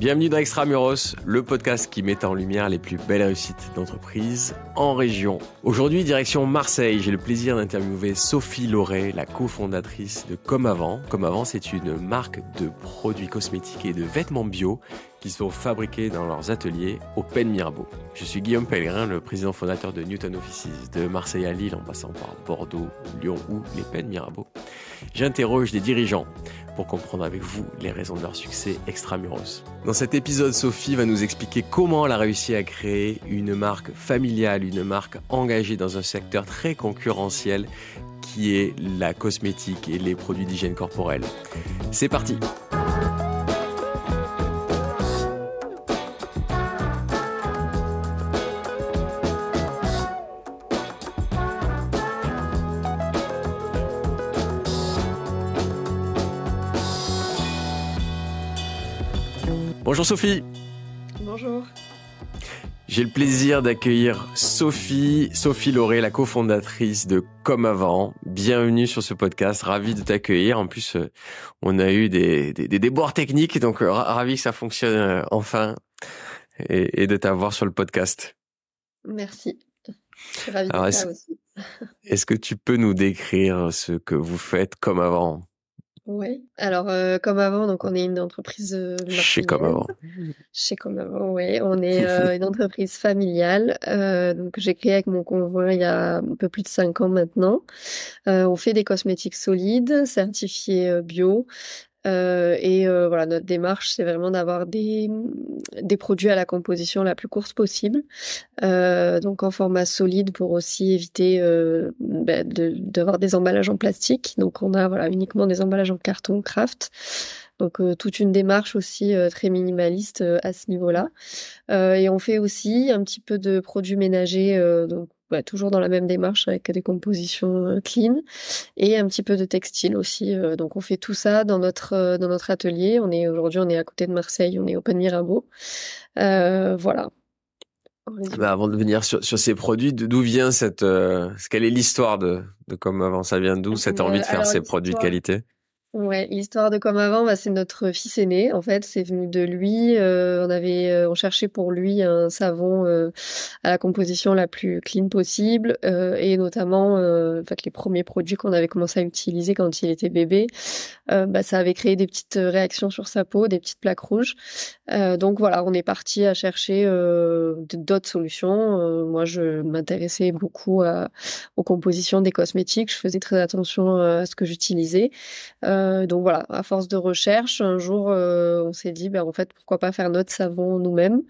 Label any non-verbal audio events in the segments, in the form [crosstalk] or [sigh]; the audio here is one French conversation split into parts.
Bienvenue dans Extramuros, le podcast qui met en lumière les plus belles réussites d'entreprise en région. Aujourd'hui, direction Marseille, j'ai le plaisir d'interviewer Sophie Lauré, la cofondatrice de Comme Avant. Comme Avant, c'est une marque de produits cosmétiques et de vêtements bio qui sont fabriqués dans leurs ateliers au Pen Mirabeau. Je suis Guillaume Pellegrin, le président fondateur de Newton Offices, de Marseille à Lille en passant par Bordeaux, Lyon ou les Pen Mirabeau. J'interroge des dirigeants pour comprendre avec vous les raisons de leur succès extramuros. Dans cet épisode, Sophie va nous expliquer comment elle a réussi à créer une marque familiale, une marque engagée dans un secteur très concurrentiel qui est la cosmétique et les produits d'hygiène corporelle. C'est parti Bonjour Sophie. Bonjour. J'ai le plaisir d'accueillir Sophie, Sophie Lauré, la cofondatrice de Comme Avant. Bienvenue sur ce podcast, ravi de t'accueillir. En plus, euh, on a eu des, des, déboires techniques, donc euh, ravi que ça fonctionne euh, enfin et, de t'avoir sur le podcast. Merci. Je suis ravie de ça aussi. [laughs] Est-ce que tu peux nous décrire ce que vous faites comme avant? Oui. Alors, euh, comme avant, donc on est une entreprise euh, Chez comme avant. Chez comme avant, oui. On est [laughs] euh, une entreprise familiale. Euh, donc, j'ai créé avec mon conjoint il y a un peu plus de cinq ans maintenant. on fait des cosmétiques solides, certifiés bio, euh, et euh, voilà, notre démarche, c'est vraiment d'avoir des, des produits à la composition la plus courte possible, euh, donc en format solide pour aussi éviter euh, bah, d'avoir des emballages en plastique. Donc on a voilà uniquement des emballages en carton craft. Donc toute une démarche aussi très minimaliste à ce niveau-là. et on fait aussi un petit peu de produits ménagers, donc bah, toujours dans la même démarche avec des compositions euh, clean et un petit peu de textile aussi. Euh, donc on fait tout ça dans notre euh, dans notre atelier. On est aujourd'hui on est à côté de Marseille, on est au Pen Mirabeau. voilà. Bah, avant de venir sur, sur ces produits, d'où vient cette, quelle est l'histoire de, de comment avant ça vient d'où cette envie de faire ces produits de qualité? Ouais, l'histoire de comme avant, bah, c'est notre fils aîné. En fait, c'est venu de lui. Euh, on avait, euh, on cherchait pour lui un savon euh, à la composition la plus clean possible, et notamment, en fait, les premiers produits qu'on avait commencé à utiliser quand il était bébé, bah, ça avait créé des petites réactions sur sa peau, des petites plaques rouges. donc voilà, on est parti à chercher d'autres solutions. moi, je m'intéressais beaucoup aux compositions des cosmétiques. Je faisais très attention à ce que j'utilisais. Euh, donc voilà, à force de recherche, un jour, euh, on s'est dit, ben, en fait, pourquoi pas faire notre savon nous-mêmes,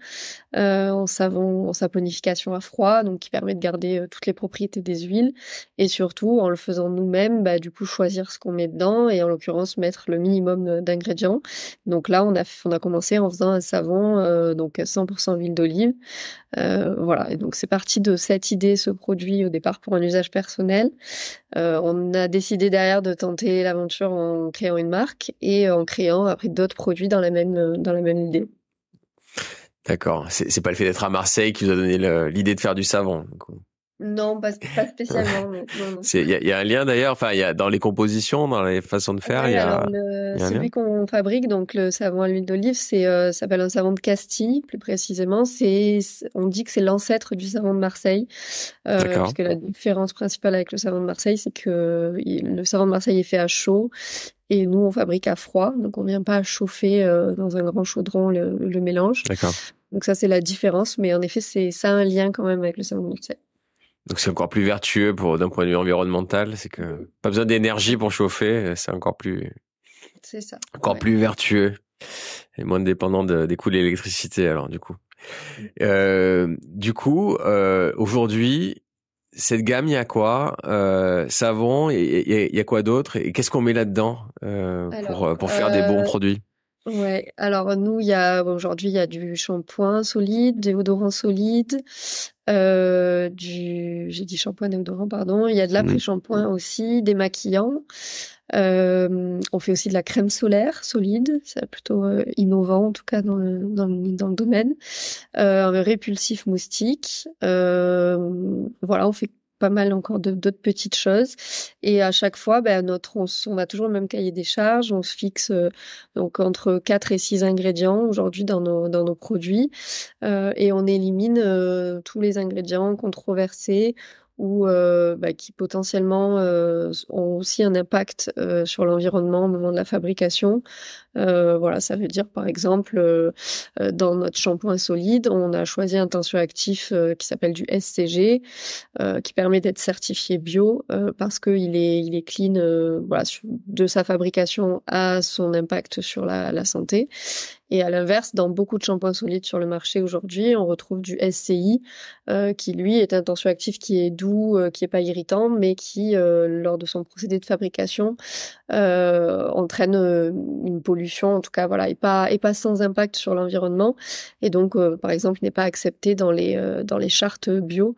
euh, en savon, en saponification à froid, donc qui permet de garder toutes les propriétés des huiles, et surtout, en le faisant nous-mêmes, bah, du coup, choisir ce qu'on met dedans, et en l'occurrence, mettre le minimum d'ingrédients. Donc là, on a, on a commencé en faisant un savon, donc 100% huile d'olive. voilà, et donc c'est parti de cette idée, ce produit au départ pour un usage personnel. on a décidé derrière de tenter l'aventure en en créant une marque et en créant après d'autres produits dans la même dans la même idée. D'accord. C'est pas le fait d'être à Marseille qui vous a donné l'idée de faire du savon. Non, pas, spécialement. Il y, y, a un lien d'ailleurs. Enfin, il y a dans les compositions, dans les façons de faire. il y a, celui qu'on fabrique, donc le savon à l'huile d'olive, c'est euh, s'appelle un savon de Castille, plus précisément. C'est, on dit que c'est l'ancêtre du savon de Marseille, euh, parce que la différence principale avec le savon de Marseille, c'est que le savon de Marseille est fait à chaud et nous on fabrique à froid, donc on vient pas chauffer euh, dans un grand chaudron le, le mélange. D'accord. Donc ça c'est la différence, mais en effet c'est ça a un lien quand même avec le savon de Marseille. Donc c'est encore plus vertueux pour d'un point de vue environnemental, c'est que pas besoin d'énergie pour chauffer, c'est encore plus c'est ça. Encore plus vertueux et moins dépendant de, des coûts de l'électricité alors du coup. Euh, du coup, euh, aujourd'hui, cette gamme, il y a quoi? Euh, Savon, il y, a quoi d'autre? Et qu'est-ce qu'on met là-dedans euh, pour, pour faire des bons euh, produits? Ouais, alors nous, il y a aujourd'hui, il y a du shampoing solide, déodorant solide, euh, du, j'ai dit shampoing, déodorant, pardon. Il y a de l'après-shampoing aussi, des maquillants. Euh, on fait aussi de la crème solaire solide, c'est plutôt euh, innovant en tout cas dans le, dans le, dans le domaine. Euh, un répulsif moustique. Euh, voilà, on fait pas mal encore d'autres petites choses. Et à chaque fois, ben, notre, on, a toujours le même cahier des charges. On se fixe donc entre 4 et 6 ingrédients aujourd'hui dans nos, dans nos produits. et on élimine tous les ingrédients controversés ou euh, bah, qui potentiellement euh, ont aussi un impact euh, sur l'environnement au moment de la fabrication. voilà, ça veut dire par exemple dans notre shampoing solide, on a choisi un tensioactif qui s'appelle du SCG, qui permet d'être certifié bio parce qu'il est il est clean, voilà, de sa fabrication à son impact sur la, la santé. Et à l'inverse, dans beaucoup de shampoings solides sur le marché aujourd'hui, on retrouve du SCI, euh, qui lui est un tensioactif qui est doux, euh, qui est pas irritant, mais qui, euh, lors de son procédé de fabrication, euh, entraîne euh, une pollution, en tout cas, voilà, et pas et pas sans impact sur l'environnement. Et donc, par exemple, n'est pas accepté dans les dans les chartes bio.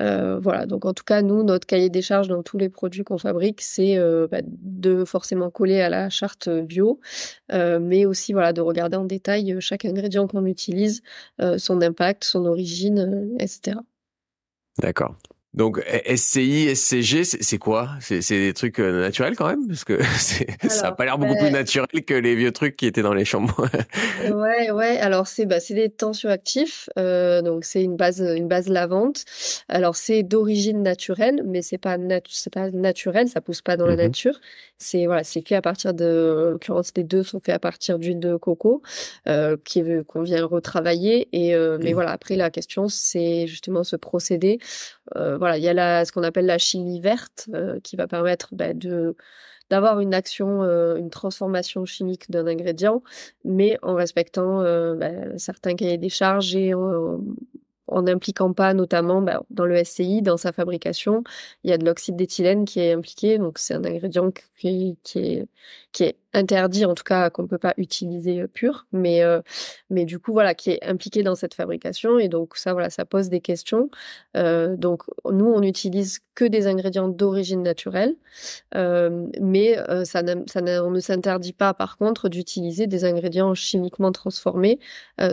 Euh, voilà, donc en tout cas, nous, notre cahier des charges dans tous les produits qu'on fabrique, c'est euh, bah, de forcément coller à la charte bio, euh, mais aussi voilà de regarder en détail chaque ingrédient qu'on utilise, son impact, son origine, etc. D'accord. Donc SCI, SCG, c'est quoi? C'est des trucs euh, naturels quand même? Parce que [laughs] ça a pas l'air beaucoup plus naturel que les vieux trucs qui étaient dans les chambres. [laughs] ouais, ouais. Alors c'est bah, c'est des tensioactifs, euh, donc c'est une base une base lavante. Alors c'est d'origine naturelle, mais c'est pas c'est pas naturel, ça pousse pas dans la mmh nature. C'est voilà, c'est fait à partir de, en l'occurrence les deux sont faits à partir d'huile de coco, euh, qui qu'on vient retravailler. Et euh, mais mmh. voilà, après la question c'est justement ce procédé. Euh, voilà, il y a ce qu'on appelle la chimie verte euh, qui va permettre bah, d'avoir une action, euh, une transformation chimique d'un ingrédient, mais en respectant bah, certains cahiers des charges et en n'impliquant pas notamment bah, dans le SCI, dans sa fabrication, il y a de l'oxyde d'éthylène qui est impliqué, donc c'est un ingrédient qui est interdit, en tout cas qu'on ne peut pas utiliser euh, pur, mais, euh, mais du coup voilà, qui est impliqué dans cette fabrication, et donc ça voilà, ça pose des questions. Euh, donc nous on n'utilise que des ingrédients d'origine naturelle, euh, mais euh, ça, ça on ne s'interdit pas par contre d'utiliser des ingrédients chimiquement transformés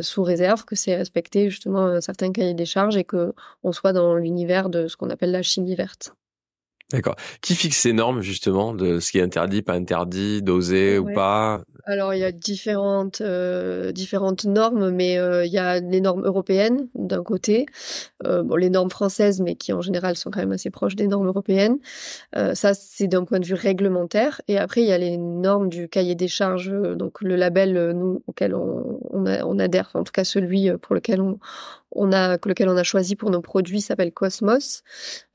sous réserve que c'est respecté justement certains cahiers des charges et que on soit dans l'univers de ce qu'on appelle la chimie verte. D'accord. Qui fixe ces normes justement de ce qui est interdit, pas interdit, dosé ou pas? Alors il y a différentes euh, différentes normes, mais euh, il y a les normes européennes d'un côté, euh, bon les normes françaises, mais qui en général sont quand même assez proches des normes européennes. ça c'est d'un point de vue réglementaire, et après il y a les normes du cahier des charges, donc le label nous auquel on, on, on adhère, en tout cas celui pour lequel on, on a, lequel on a choisi pour nos produits s'appelle Cosmos.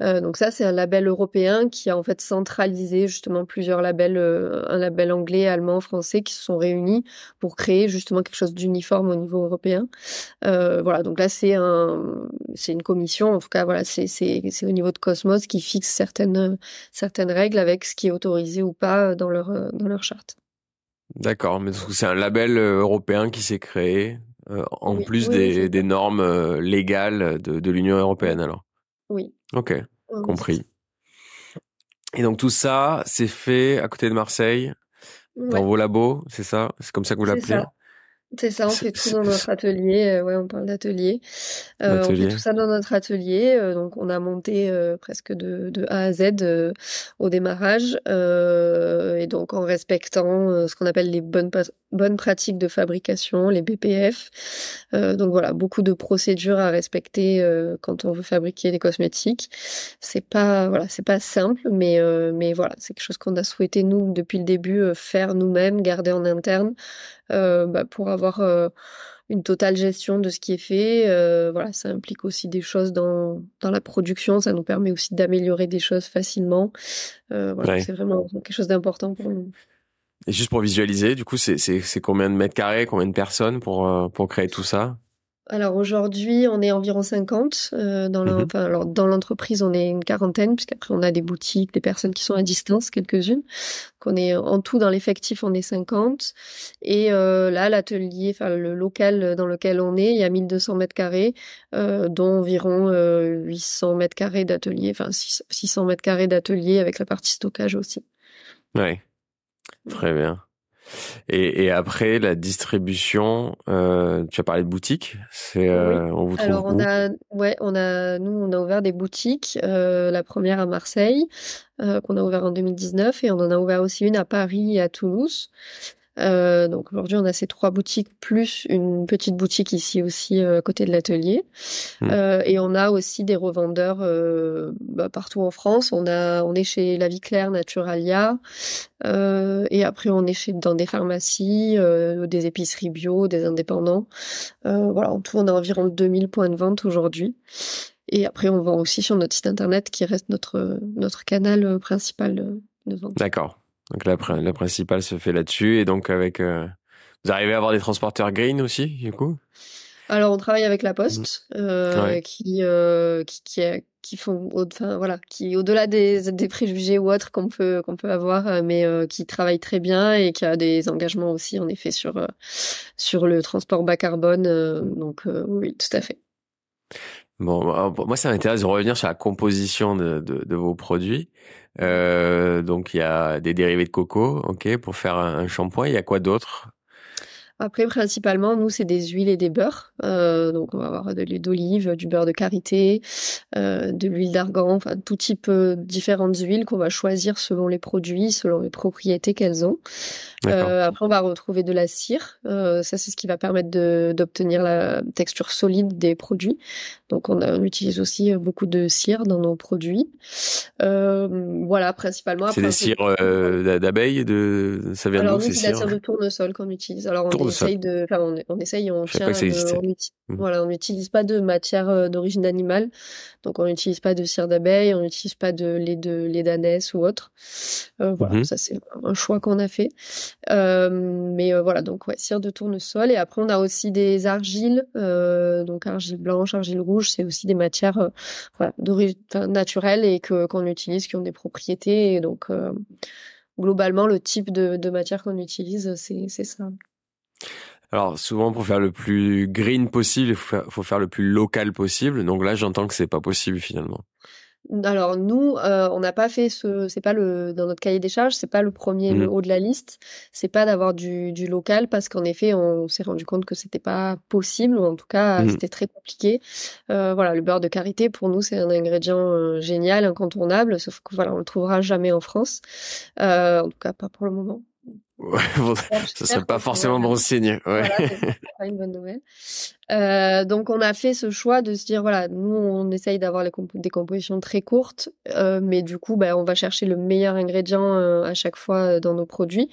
Euh, donc ça, c'est un label européen qui a en fait centralisé justement plusieurs labels, euh, un label anglais, allemand, français, qui se sont réunis pour créer justement quelque chose d'uniforme au niveau européen. Euh, voilà, donc là, c'est un, c'est une commission. En tout cas, voilà, c'est c'est c'est au niveau de Cosmos qui fixe certaines certaines règles avec ce qui est autorisé ou pas dans leur dans leur charte. D'accord, mais c'est un label européen qui s'est créé euh, en plus des, des, normes euh, légales de, de l'Union européenne alors. Oui. Ok, compris. Et donc tout ça, c'est fait à côté de Marseille, dans vos labos, c'est ça? C'est comme ça que vous l'appelez? C'est ça, on fait tout dans notre atelier. Euh, ouais, on parle d'atelier. Euh, on fait tout ça dans notre atelier. Donc, on a monté euh, presque de, de, A à Z au démarrage, et donc en respectant ce qu'on appelle les bonnes bonnes pratiques de fabrication, les BPF. donc voilà, beaucoup de procédures à respecter quand on veut fabriquer des cosmétiques. C'est pas voilà, c'est pas simple, mais mais voilà, c'est quelque chose qu'on a souhaité nous depuis le début faire nous-mêmes, garder en interne. Euh, bah, pour avoir euh, une totale gestion de ce qui est fait. Euh, voilà, ça implique aussi des choses dans, dans la production, ça nous permet aussi d'améliorer des choses facilement. voilà, c'est vraiment quelque chose d'important pour nous. Et juste pour visualiser, du coup, c'est combien de mètres carrés, combien de personnes pour, pour créer tout ça? Alors aujourd'hui, on est environ 50 euh, dans mhm. dans l'entreprise, on est une quarantaine puisqu'après on a des boutiques, des personnes qui sont à distance, quelques-unes. qu'on est en tout dans l'effectif, on est 50 et euh, là l'atelier, enfin le local dans lequel on est, il y a 1200 mètres carrés, euh, dont environ 800 mètres carrés d'atelier, enfin 600 mètres carrés d'atelier avec la partie stockage aussi. Ouais, très bien. Et, et, après la distribution, euh, tu as parlé de boutique. C'est euh, on vous trouve Alors on a, ouais, on a, nous on a ouvert des boutiques. Euh, la première à Marseille, qu'on a ouvert en 2019, et on en a ouvert aussi une à Paris et à Toulouse. Euh, donc aujourd'hui, on a ces trois boutiques plus une petite boutique ici aussi euh, à côté de l'atelier. Mmh. Euh, et on a aussi des revendeurs euh, bah, partout en France. On a, on est chez La Vie Claire, Naturalia, euh, et après on est chez dans des pharmacies, des épiceries bio, des indépendants. voilà, en tout, on a environ 2000 points de vente aujourd'hui. Et après, on vend aussi sur notre site internet qui reste notre notre canal principal de vente. D'accord. Donc la, la principale se fait là-dessus. Et donc avec... Euh, vous arrivez à avoir des transporteurs green aussi, du coup? Alors on travaille avec la Poste, mmh. euh, qui, euh, qui, qui, qui font, enfin voilà, qui au-delà des, des préjugés ou autres qu'on peut qu'on peut avoir, mais euh, qui travaille très bien et qui a des engagements aussi en effet sur sur le transport bas carbone. donc oui, tout à fait. Bon, moi ça m'intéresse de revenir sur la composition de, vos produits. Euh, donc il y a des dérivés de coco, ok, pour faire un, shampoing. Il y a quoi d'autre? Après, principalement, nous, c'est des huiles et des beurres. Euh, donc, on va avoir de l'huile d'olive, du beurre de karité, euh, de l'huile d'argan, enfin, tout type euh, différentes huiles qu'on va choisir selon les produits, selon les propriétés qu'elles ont. Euh, après, on va retrouver de la cire. Euh, ça, c'est ce qui va permettre d'obtenir la texture solide des produits. Donc, on, on, utilise aussi beaucoup de cire dans nos produits. voilà, principalement. C'est des cires d'abeilles, de ça vient ces cires c'est la cire de tournesol qu'on utilise. Alors, on essaye de, enfin, on, on, essaye, on tient, on, mmh. voilà, on n'utilise pas de matière euh, d'origine animale, donc on n'utilise pas de cire d'abeille, on n'utilise pas de lait de lait d'ânesse ou autre. Euh, voilà, mmh. ça c'est un choix qu'on a fait. Euh, mais euh, voilà, donc ouais, cire de tournesol et après on a aussi des argiles, euh, donc argile blanche, argile rouge, c'est aussi des matières voilà, d'origine naturelle et que qu'on utilise, qui ont des propriétés et donc globalement, le type de, de matière qu'on utilise, c'est ça. Alors souvent pour faire le plus green possible, il faut faire, le plus local possible. Donc là, j'entends que c'est pas possible finalement. Alors nous, euh, on n'a pas fait ce, c'est pas le dans notre cahier des charges, c'est pas le premier, le mmh. haut de la liste. C'est pas d'avoir du, du local parce qu'en effet, on s'est rendu compte que c'était pas possible ou en tout cas mmh. c'était très compliqué. Euh, voilà, le beurre de karité pour nous c'est un ingrédient euh, génial, incontournable, sauf que voilà on le trouvera jamais en France, en tout cas pas pour le moment. Ouais, bon, ça serait pas forcément bon signe. Ouais. Voilà, [laughs] pas une bonne nouvelle. Euh, donc on a fait ce choix de se dire voilà, nous on essaye d'avoir des compositions très courtes, euh, mais du coup bah, on va chercher le meilleur ingrédient euh, à chaque fois dans nos produits.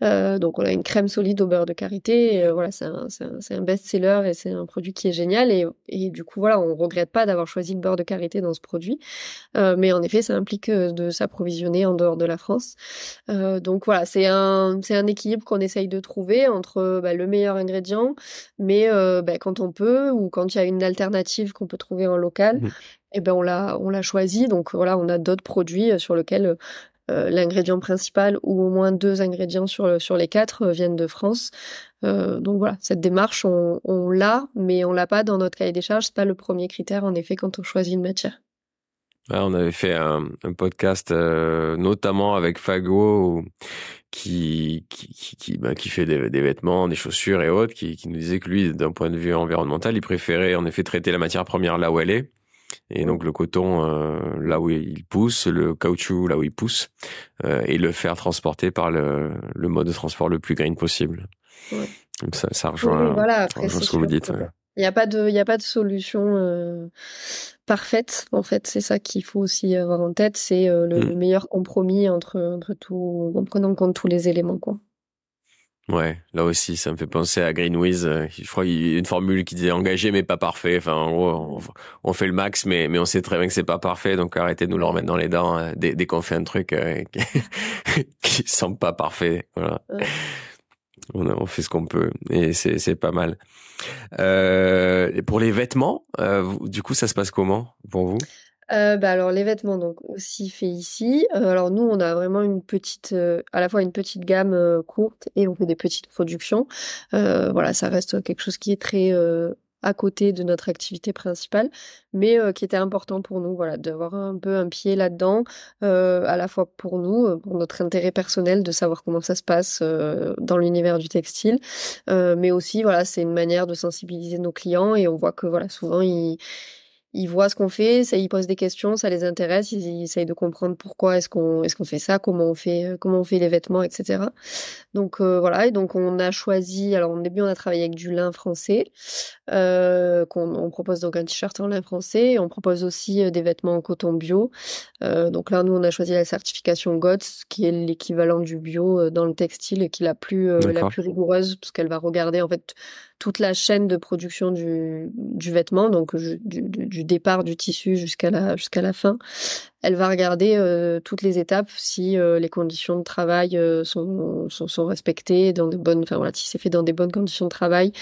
Donc on a une crème solide au beurre de karité. voilà, c'est un, un, un best-seller et c'est un produit qui est génial. Et, et, du coup voilà, on regrette pas d'avoir choisi le beurre de karité dans ce produit, mais en effet ça implique de s'approvisionner en dehors de la France. donc voilà, c'est un c'est un équilibre qu'on essaye de trouver entre bah, le meilleur ingrédient, mais euh, bah, quand on peut ou quand il y a une alternative qu'on peut trouver en local, mmh. et eh ben on l'a on l'a choisi. Donc voilà, on a d'autres produits euh, sur lesquels euh, l'ingrédient principal ou au moins deux ingrédients sur sur les quatre viennent de France. donc voilà, cette démarche on, on l'a, mais on l'a pas dans notre cahier des charges. C'est pas le premier critère en effet quand on choisit une matière on avait fait un, un podcast euh, notamment avec Fago qui qui qui, bah, qui fait des, des, vêtements, des chaussures et autres, qui, qui nous disait que lui, d'un point de vue environnemental, il préférait en effet traiter la matière première là où elle est. Et donc le coton euh, là où il pousse, le caoutchouc là où il pousse, euh, et le faire transporter par le, le mode de transport le plus green possible. Ouais. Donc ça, ça rejoint, voilà, après, ce que vous dites. Il n'y a pas de, il y a pas de solution euh, parfaite. En fait, c'est ça qu'il faut aussi avoir en tête. C'est euh, le, mm. meilleur compromis entre entre tout, en prenant en compte tous les éléments, quoi. Ouais, là aussi, ça me fait penser à Greenwiz. Euh, je crois qu'il y a une formule qui disait engagé mais pas parfait. Enfin, en gros, on, fait le max, mais mais on sait très bien que c'est pas parfait. Donc arrêtez de nous le remettre dans les dents dès, dès qu'on fait un truc [laughs] qui, qui semble pas parfait. Voilà on, fait ce qu'on peut et c'est pas mal. Euh, pour les vêtements, euh, du coup, ça se passe comment pour vous? Euh, bah alors les vêtements donc aussi fait ici. Alors nous on a vraiment une petite, à la fois une petite gamme courte et on fait des petites productions. voilà, ça reste quelque chose qui est très à côté de notre activité principale, mais qui était important pour nous, voilà, d'avoir un peu un pied là-dedans, à la fois pour nous, pour notre intérêt personnel de savoir comment ça se passe dans l'univers du textile, mais aussi, voilà, c'est une manière de sensibiliser nos clients et on voit que, voilà, souvent ils ils voient ce qu'on fait, ça, ils posent des questions, ça les intéresse, ils, essayent de comprendre pourquoi est-ce qu'on est-ce qu'on fait ça, comment on fait euh, comment on fait les vêtements, etc. Donc euh, voilà, et donc on a choisi. Alors au début, on a travaillé avec du lin français, euh, qu'on on propose donc un t-shirt en lin français, et on propose aussi euh, des vêtements en coton bio. Euh, donc là, nous, on a choisi la certification GOTS, qui est l'équivalent du bio dans le textile et qui est la plus la plus rigoureuse, parce qu'elle va regarder en fait toute la chaîne de production du, du vêtement, donc du, du, départ du tissu jusqu'à la, la fin. Elle va regarder euh, toutes les étapes si euh, les conditions de travail euh, sont, sont, sont, respectées dans de bonnes, enfin voilà, si c'est fait dans des bonnes conditions de travail.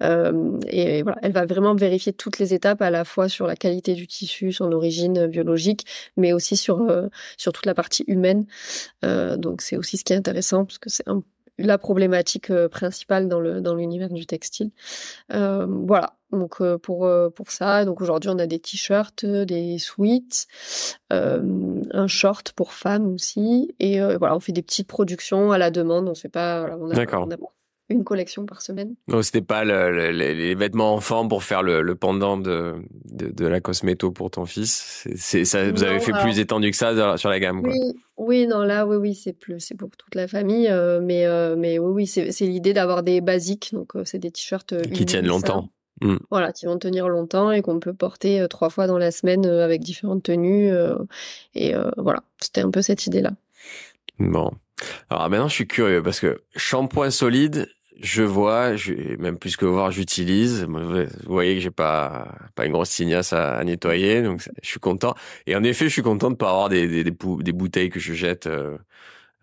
et, voilà, elle va vraiment vérifier toutes les étapes à la fois sur la qualité du tissu, son origine biologique, mais aussi sur sur toute la partie humaine. donc c'est aussi ce qui est intéressant parce que c'est un la problématique euh, principale dans le dans l'univers du textile. Euh, voilà. Donc euh, pour pour ça, donc aujourd'hui on a des t-shirts, des sweats, un short pour femmes aussi, et voilà on fait des petites productions à la demande. On fait pas, voilà, on a, une collection par semaine. Non, c'était pas les vêtements enfants pour faire le, pendant de, de, la cosméto pour ton fils? C'est ça, vous avez fait plus étendu que ça sur la gamme. Oui, oui, non, là, oui, oui, c'est plus, c'est pour toute la famille, euh, mais euh, mais oui, oui, c'est l'idée d'avoir des basiques, donc euh, c'est des t-shirts qui tiennent longtemps. Hmm. Voilà, qui vont tenir longtemps et qu'on peut porter trois fois dans la semaine avec différentes tenues. et voilà, c'était un peu cette idée-là. Bon. Alors maintenant, je suis curieux parce que shampoing solide, je vois, je, même plus que voir, j'utilise. Vous voyez que j'ai pas pas une grosse tignasse à, nettoyer, donc je suis content. Et en effet, je suis content de pas avoir des des, des, bouteilles que je jette euh,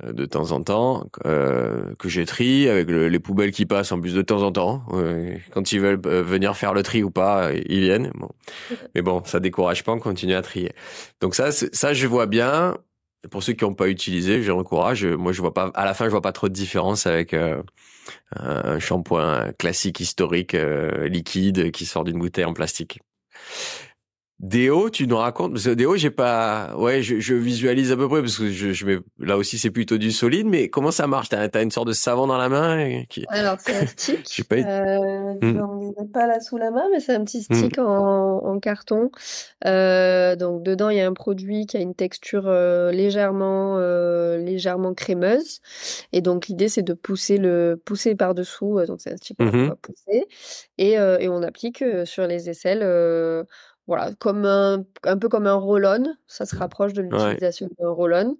euh, de temps en temps, euh, que trie avec les poubelles qui passent en plus de temps en temps. quand ils veulent venir faire le tri ou pas, ils viennent. Mais bon, ça décourage pas, on continue à trier. Donc ça, ça je vois bien. Pour ceux qui n'ont pas utilisé, je encourage. Moi, je vois pas. À la fin, je vois pas trop de différence avec euh, un shampoing classique historique euh, liquide qui sort d'une bouteille en plastique. Déo, tu nous racontes parce que Déo, j'ai pas, ouais, je, je, visualise à peu près parce que je, je mets, là aussi c'est plutôt du solide, mais comment ça marche? T'as as une sorte de savon dans la main qui... Alors c'est un [laughs] stick. je pas... Euh. On pas là sous la main, mais c'est un petit stick hmm. en, en, carton. Euh, donc dedans il y a un produit qui a une texture euh, légèrement, euh, légèrement crémeuse, et donc l'idée c'est de pousser le, pousser par dessous. donc c'est un stick qu'on mm-hmm. pousser, et, et on applique sur les aisselles voilà, comme un, un peu comme un roll-on, ça se rapproche de l'utilisation d'un roll-on,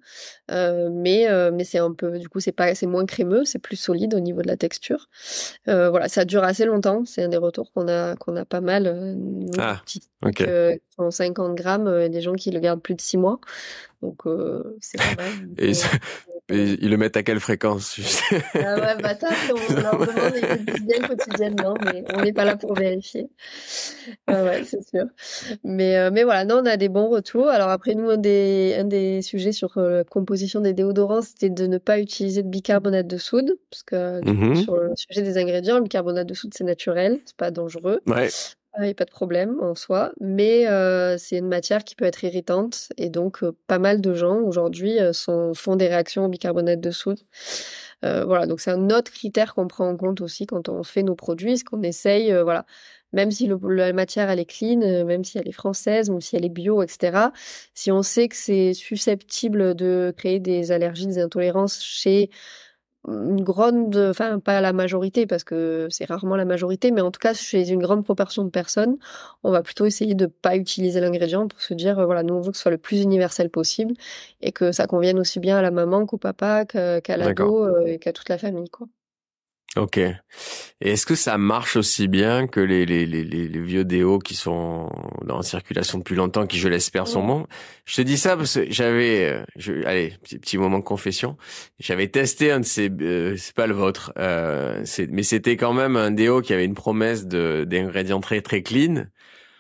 euh, mais euh, mais c'est un peu, du coup, c'est pas, c'est moins crémeux, c'est plus solide au niveau de la texture. Euh, voilà, ça dure assez longtemps. C'est un des retours qu'on a qu'on a pas mal. Euh, ah, ok. 50 grammes, et des gens qui le gardent plus de 6 mois, donc c'est pas mal. et et ils le mettent à quelle fréquence Ah ouais, bah ça, on leur demande bien quotidiennement, mais on n'est pas là pour vérifier. Ah ouais, c'est sûr. Mais, euh, mais voilà, non, on a des bons retours. Alors après, nous, un des, un des sujets sur euh, la composition des déodorants, c'était de ne pas utiliser de bicarbonate de soude, parce que mm-hmm. sur le sujet des ingrédients, le bicarbonate de soude, c'est naturel, c'est pas dangereux. Ouais. Il n'y a pas de problème en soi, mais euh, c'est une matière qui peut être irritante et donc euh, pas mal de gens aujourd'hui euh, font des réactions au bicarbonate de soude. voilà, donc c'est un autre critère qu'on prend en compte aussi quand on fait nos produits, ce qu'on essaye, voilà, même si la matière elle est clean, même si elle est française, même si elle est bio, etc. Si on sait que c'est susceptible de créer des allergies, des intolérances chez une grande, enfin pas la majorité parce que c'est rarement la majorité, mais en tout cas chez une grande proportion de personnes, on va plutôt essayer de pas utiliser l'ingrédient pour se dire voilà nous on veut que ce soit le plus universel possible et que ça convienne aussi bien à la maman qu'au papa qu'à l'ado euh, et qu'à toute la famille quoi. Ok. Et est-ce que ça marche aussi bien que les, les, les, les vieux déos qui sont en circulation depuis longtemps, qui je l'espère sont bons? Je te dis ça parce que j'avais, euh, je, allez, petit, petit moment de confession, j'avais testé un de ces, euh, c'est pas le vôtre, euh, mais c'était quand même un déo qui avait une promesse de d'ingrédients très très clean.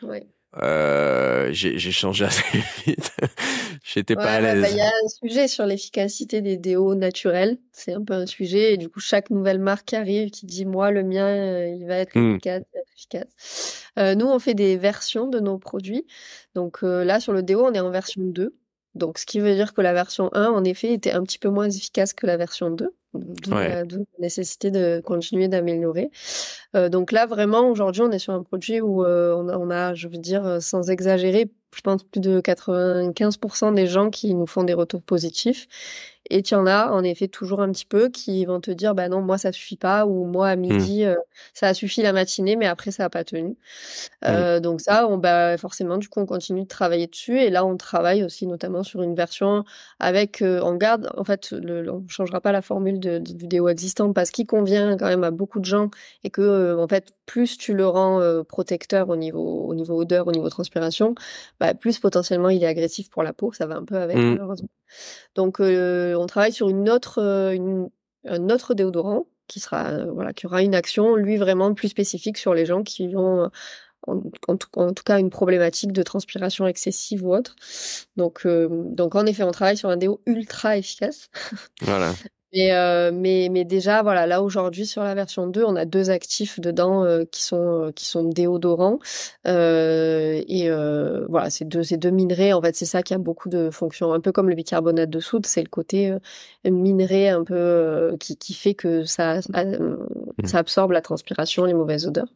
Oui. Euh, j'ai changé assez [laughs] vite. J'étais pas à l'aise. Bah, il y a un sujet sur l'efficacité des déos naturels. C'est un peu un sujet. Et du coup, chaque nouvelle marque qui arrive, qui dit moi le mien, euh, il va être hmm. efficace, efficace. Euh, nous, on fait des versions de nos produits. Donc euh, là, sur le déo, on est en version 2. Donc, ce qui veut dire que la version 1, en effet, était un petit peu moins efficace que la version 2. D'où la, nécessité de continuer d'améliorer. Euh, donc là, vraiment, aujourd'hui, on est sur un produit où euh, on, a, on, a, je veux dire, euh, sans exagérer, je pense plus de 95% des gens qui nous font des retours positifs. Et tu en as, en effet, toujours un petit peu qui vont te dire, bah non, moi, ça suffit pas, ou moi, à mmh. midi, euh, ça a suffi la matinée, mais après, ça a pas tenu. Euh, donc ça, on, bah, forcément, du coup, on continue de travailler dessus. Et là, on travaille aussi notamment sur une version avec, euh, on garde, en fait, le, on changera pas la formule de, de vidéo existante parce qu'il convient quand même à beaucoup de gens et que, euh, en fait, plus tu le rends protecteur au niveau, au niveau odeur, au niveau transpiration, bah, plus potentiellement il est agressif pour la peau. Ça va un peu avec, mmh. malheureusement. Donc, on travaille sur une autre, un autre déodorant qui sera, voilà, qui aura une action, lui, vraiment plus spécifique sur les gens qui ont, en, en, tout, en tout, cas, une problématique de transpiration excessive ou autre. Donc, donc, en effet, on travaille sur un déo ultra efficace. Voilà. Mais, euh, mais, mais déjà, voilà, là aujourd'hui sur la version 2, on a deux actifs dedans euh, qui sont euh, qui sont déodorants et voilà, ces deux ces deux minerais, en fait, c'est ça qui a beaucoup de fonctions, un peu comme le bicarbonate de soude, c'est le côté minerai un peu qui qui fait que ça mmh. ça absorbe la transpiration, les mauvaises odeurs.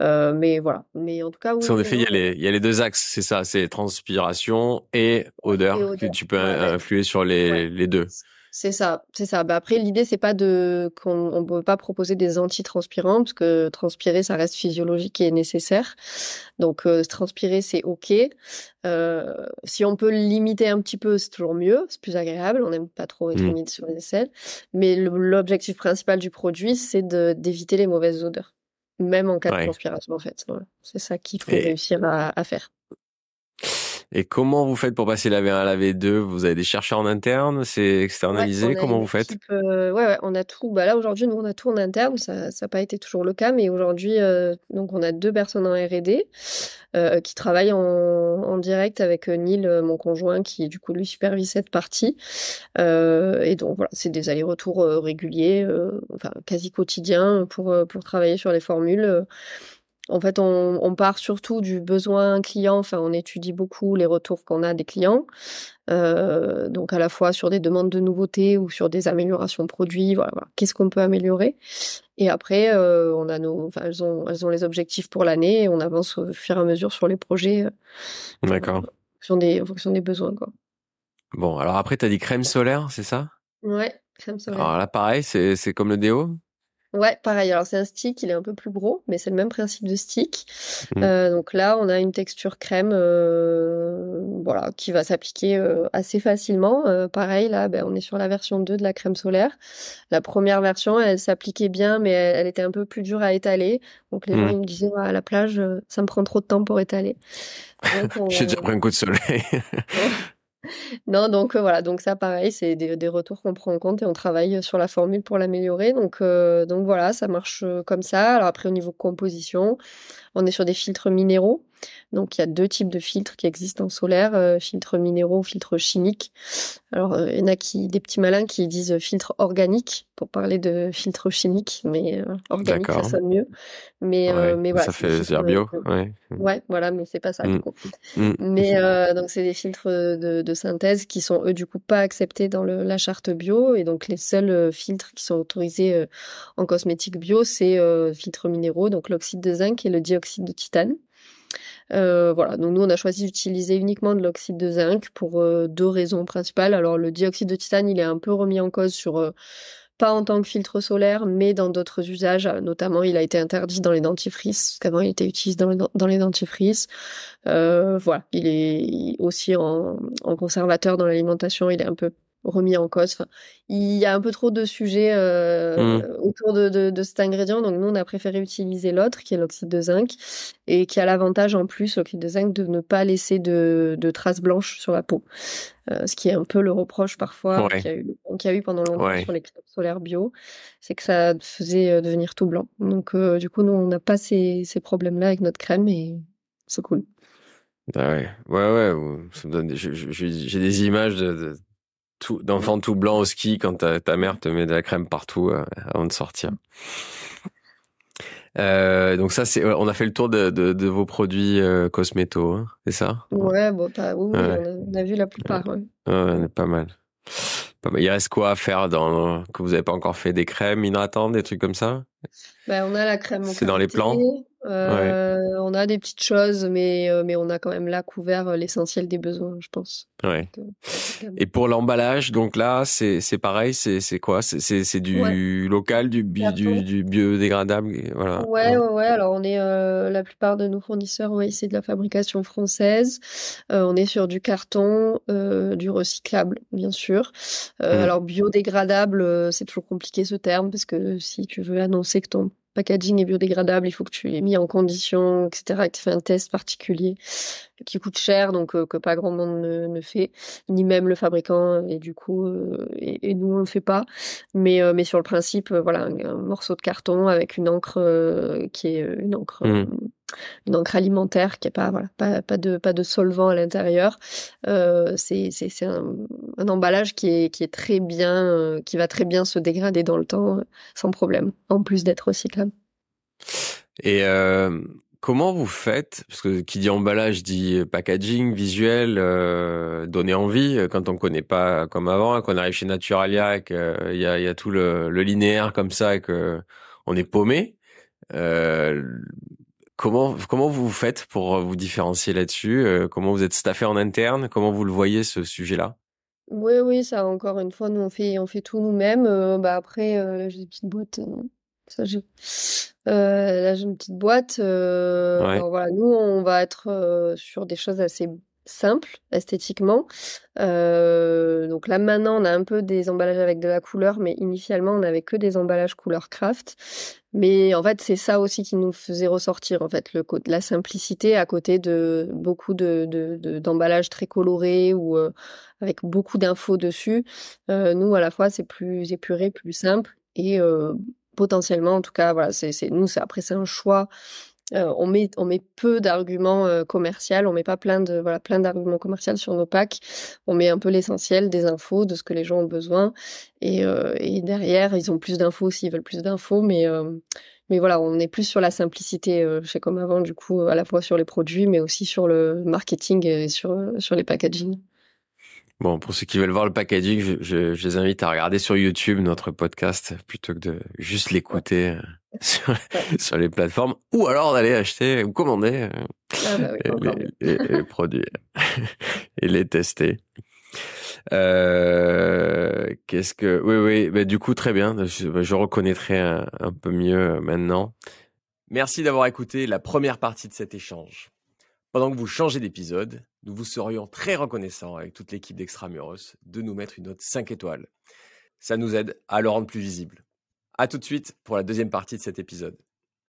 mais voilà, mais en tout cas, oui, en effet, il y a les il y a les deux axes, c'est ça, c'est transpiration et odeur, et odeur. que tu peux influer sur les les deux. C'est ça, c'est ça. Bah après, l'idée c'est pas de qu'on on peut pas proposer des antitranspirants parce que transpirer ça reste physiologique et nécessaire. Donc euh, transpirer c'est ok. Euh, si on peut limiter un petit peu, c'est toujours mieux, c'est plus agréable. On n'aime pas trop être mmh. humide sur les aisselles. Mais l'objectif principal du produit c'est d'éviter les mauvaises odeurs, même en cas de transpiration en fait. C'est ça qu'il faut réussir à, à faire. Et comment vous faites pour passer la V1 à la V2 Vous avez des chercheurs en interne C'est externalisé Comment vous faites? euh, ouais, ouais, on a tout. Bah là aujourd'hui, nous on a tout en interne. Ça n'a pas été toujours le cas, mais aujourd'hui, euh, donc on a deux personnes en R&D euh, qui travaillent en, en, direct avec Neil, mon conjoint, qui du coup lui supervise cette partie. et donc voilà, c'est des allers-retours réguliers, enfin quasi quotidiens pour pour travailler sur les formules. En fait, on, on, part surtout du besoin client. Enfin, on étudie beaucoup les retours qu'on a des clients. Euh, donc, à la fois sur des demandes de nouveautés ou sur des améliorations de produits. Voilà, voilà. qu'est-ce qu'on peut améliorer Et après, euh, on a nos, enfin, elles ont, elles ont les objectifs pour l'année et on avance au fur et à mesure sur les projets. Euh, D'accord. En fonction des, en fonction des besoins, quoi. Bon, alors après, tu as dit crème solaire, c'est ça? Ouais, crème solaire. Alors là, pareil, c'est comme le déo? Ouais, pareil. Alors c'est un stick, il est un peu plus gros, mais c'est le même principe de stick. Mmh. Euh, donc là, on a une texture crème, euh, voilà, qui va s'appliquer euh, assez facilement. Pareil, là, ben, on est sur la version 2 de la crème solaire. La première version, elle s'appliquait bien, mais elle, elle, était un peu plus dure à étaler. Donc les mmh. gens ils me disaient à la plage, ça me prend trop de temps pour étaler. [laughs] J'ai déjà pris un coup de soleil. [laughs] Non, donc euh, voilà, donc ça pareil, c'est des, retours qu'on prend en compte et on travaille sur la formule pour l'améliorer. Donc, euh, donc voilà, ça marche euh, comme ça. Alors après, au niveau composition, on est sur des filtres minéraux. Donc il y a deux types de filtres qui existent en solaire, euh, filtres minéraux, filtres chimiques. Alors euh, il y en a qui, des petits malins qui disent filtre organique pour parler de filtre chimique, mais euh, organique ça sonne mieux. Mais ouais, mais voilà. Ça fait c'est bio. Ouais. ouais. voilà, mais c'est pas ça. Du mmh. coup. Mmh. Mais donc c'est des filtres de, de, synthèse qui sont eux du coup pas acceptés dans le, la charte bio et donc les seuls filtres qui sont autorisés en cosmétique bio c'est filtres minéraux, donc l'oxyde de zinc et le dioxyde de titane. Euh, voilà, donc nous on a choisi d'utiliser uniquement de l'oxyde de zinc pour euh, deux raisons principales. Alors le dioxyde de titane, il est un peu remis en cause sur euh, pas en tant que filtre solaire, mais dans d'autres usages. Notamment, il a été interdit dans les dentifrices, parce qu'avant il était utilisé dans les, dentifrices. Voilà, il est aussi en conservateur dans l'alimentation, il est un peu remis en cause. Enfin, il y a un peu trop de sujets euh, mmh. autour de, de, de, cet ingrédient, donc nous on a préféré utiliser l'autre, qui est l'oxyde de zinc, et qui a l'avantage en plus, l'oxyde de zinc, de ne pas laisser de, de traces blanches sur la peau. Euh, ce qui est un peu le reproche parfois ouais. qu'il y, a eu, qu y a eu pendant longtemps ouais. sur les crèmes solaires bio, c'est que ça faisait euh, devenir tout blanc. Donc euh, du coup, nous on n'a pas ces, ces problèmes-là avec notre crème et c'est cool. Ah ouais, ouais, ouais. J'ai des images de, de tout, d'enfant tout blanc au ski quand ta, ta, mère te met de la crème partout euh, avant de sortir. Euh, donc ça, c'est, on a fait le tour de, de, de vos produits euh, cosméto, hein, c'est ça? Ouais, bon, oui, on, a, vu la plupart. Ouais. Ouais, pas mal. Pas mal. Il reste quoi à faire dans que vous n'avez pas encore fait Des crèmes hydratantes, des trucs comme ça? Ben, On a la crème. C'est dans les plans euh, On a des petites choses, mais, euh, mais on a quand même là couvert euh, l'essentiel des besoins, je pense. Ouais. Et pour l'emballage, donc là, c'est pareil, c'est quoi? C'est du local, du, du, du, biodégradable voilà. Ouais, ouais, ouais. Alors, on est la plupart de nos fournisseurs, ouais, c'est de la fabrication française. on est sur du carton, du recyclable, bien sûr. Mmh. Alors, biodégradable, c'est toujours compliqué ce terme, parce que si tu veux annoncer que ton packaging est biodégradable, il faut que tu l'aies mis en condition, etc., que tu fais un test particulier qui coûte cher, donc euh, que pas grand monde ne, fait, ni même le fabricant, et du coup, euh, et, nous on le fait pas. Mais, euh, mais sur le principe, voilà, un, morceau de carton avec une encre qui est une encre. Mmh. une encre alimentaire qui est pas voilà pas, pas de pas de solvant à l'intérieur c'est c'est un, un, emballage qui est qui est très bien qui va très bien se dégrader dans le temps sans problème en plus d'être recyclable et Comment vous faites Parce que qui dit emballage dit packaging, visuel, euh, donner envie. Euh, quand on connaît pas comme avant, qu'on arrive chez Naturalia, qu'il y, a, y a tout le, linéaire comme ça que on est paumé. Euh, comment comment vous faites pour vous différencier là-dessus Comment vous êtes staffé en interne Comment vous le voyez ce sujet-là? Oui, oui, ça encore une fois, nous on fait on fait tout nous-mêmes. bah après, j'ai des petites boîtes ça, j'ai... Euh, là, j'ai une petite boîte. Euh, voilà, nous, on va être euh, sur des choses assez simples esthétiquement. donc là, maintenant, on a un peu des emballages avec de la couleur, mais initialement, on n'avait que des emballages couleur craft. Mais en fait, c'est ça aussi qui nous faisait ressortir, en fait, le, la simplicité à côté de beaucoup de, de, d'emballages très colorés ou avec beaucoup d'infos dessus. nous, à la fois, c'est plus épuré, plus simple. Et potentiellement, en tout cas, voilà, c'est nous, après c'est un choix. Euh, on met on met peu d'arguments euh, commerciaux, on met pas plein de voilà plein d'arguments commerciaux sur nos packs. On met un peu l'essentiel des infos, de ce que les gens ont besoin. Et, euh, derrière, ils ont plus d'infos s'ils veulent plus d'infos, mais mais voilà, on est plus sur la simplicité chez Comme Avant, du coup, à la fois sur les produits, mais aussi sur le marketing et sur sur les packaging. Bon, pour ceux qui veulent voir le packaging, je, je, je, les invite à regarder sur YouTube notre podcast plutôt que de juste l'écouter euh, [laughs] sur, sur, les plateformes ou alors d'aller acheter ou commander euh, ah bah les, les, produits [laughs] et les tester. Euh, Qu'est-ce que oui oui bah, du coup très bien je, bah, je reconnaîtrai un, un peu mieux maintenant. Merci d'avoir écouté la première partie de cet échange. Pendant que vous changez d'épisode, nous vous serions très reconnaissants avec toute l'équipe d'Extramuros de nous mettre une note 5 étoiles. Ça nous aide à le rendre plus visible. À tout de suite pour la deuxième partie de cet épisode.